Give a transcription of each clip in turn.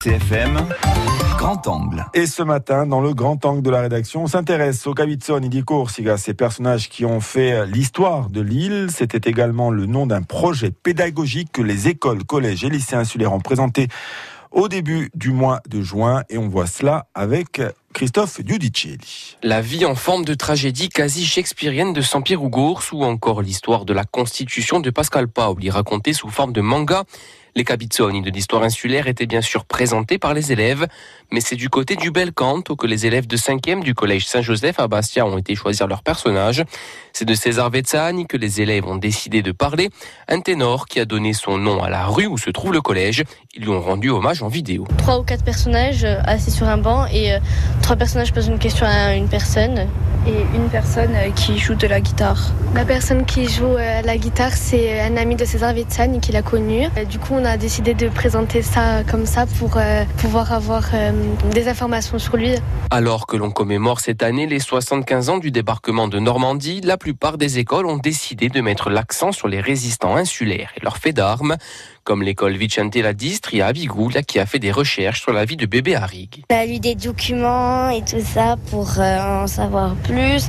CFM, Grand Angle. Et ce matin, dans le grand angle de la rédaction, on s'intéresse au Cavitson et Corsica, ces personnages qui ont fait l'histoire de l'île. C'était également le nom d'un projet pédagogique que les écoles, collèges et lycées insulaires ont présenté au début du mois de juin. Et on voit cela avec Christophe Giudicelli. La vie en forme de tragédie quasi shakespearienne de Saint-Pierre Ougours ou encore l'histoire de la constitution de Pascal Paoli racontée sous forme de manga. Les Cabizzoni de l'histoire insulaire étaient bien sûr présentés par les élèves, mais c'est du côté du bel canto que les élèves de 5e du collège Saint-Joseph à Bastia ont été choisir leur personnage. C'est de César Vezzani que les élèves ont décidé de parler, un ténor qui a donné son nom à la rue où se trouve le collège. Ils lui ont rendu hommage en vidéo. Trois ou quatre personnages euh, assis sur un banc et euh, trois personnages posent une question à une personne et une personne euh, qui joue de la guitare. La personne qui joue euh, la guitare, c'est un ami de César Vitsani qui l'a connu. Euh, du coup, on a décidé de présenter ça comme ça pour pouvoir avoir des informations sur lui. Alors que l'on commémore cette année les 75 ans du débarquement de Normandie, la plupart des écoles ont décidé de mettre l'accent sur les résistants insulaires et leurs faits d'armes comme l'école Vicente la Distri à qui a fait des recherches sur la vie de bébé Harig. On a lu des documents et tout ça pour en savoir plus.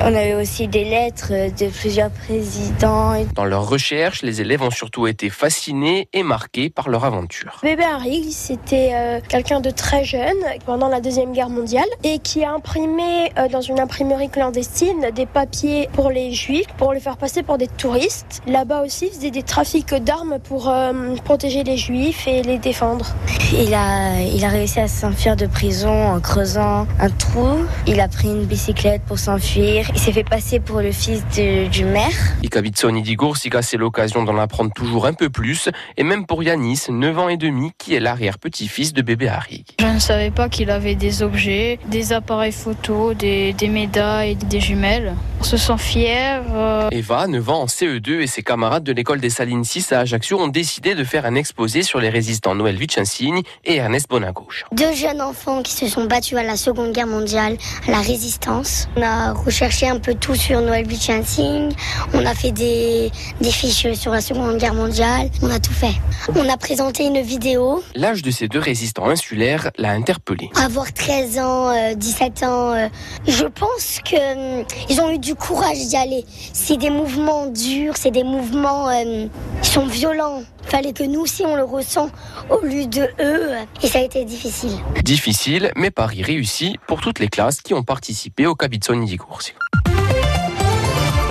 On avait aussi des lettres de plusieurs présidents. Dans leurs recherches, les élèves ont surtout été fascinés et marqués par leur aventure. Bébé Harry, c'était euh, quelqu'un de très jeune pendant la Deuxième Guerre mondiale et qui a imprimé euh, dans une imprimerie clandestine des papiers pour les juifs, pour les faire passer pour des touristes. Là-bas aussi, il faisait des trafics d'armes pour euh, protéger les juifs et les défendre. Il a, il a réussi à s'enfuir de prison en creusant un trou. Il a pris une bicyclette pour s'enfuir. Il s'est fait passer pour le fils du maire. Ikabitzoni Digorsiga, c'est l'occasion d'en apprendre toujours un peu plus. Et même pour Yanis, 9 ans et demi, qui est l'arrière-petit-fils de bébé Harry. Je ne savais pas qu'il avait des objets, des appareils photos, des, des médailles, des jumelles. On se sent fier. Euh. Eva, 9 ans en CE2 et ses camarades de l'école des Salines 6 à Ajaccio ont décidé de faire un exposé sur les résistants Noël Vicensigne et Ernest Bonagauche. Deux jeunes enfants qui se sont battus à la Seconde Guerre mondiale, à la résistance. On a recherché un peu tout sur Noël Vicensigne. On a fait des, des fiches sur la Seconde Guerre mondiale. On a tout fait. On a présenté une vidéo. L'âge de ces deux résistants insulaires l'a interpellé. Avoir 13 ans, 17 euh, ans, euh, je pense que hum, ils ont eu du courage d'y aller. C'est des mouvements durs, c'est des mouvements euh, qui sont violents. Fallait que nous aussi on le ressent au lieu de eux et ça a été difficile. Difficile, mais pari réussi pour toutes les classes qui ont participé au Cabizzoni di.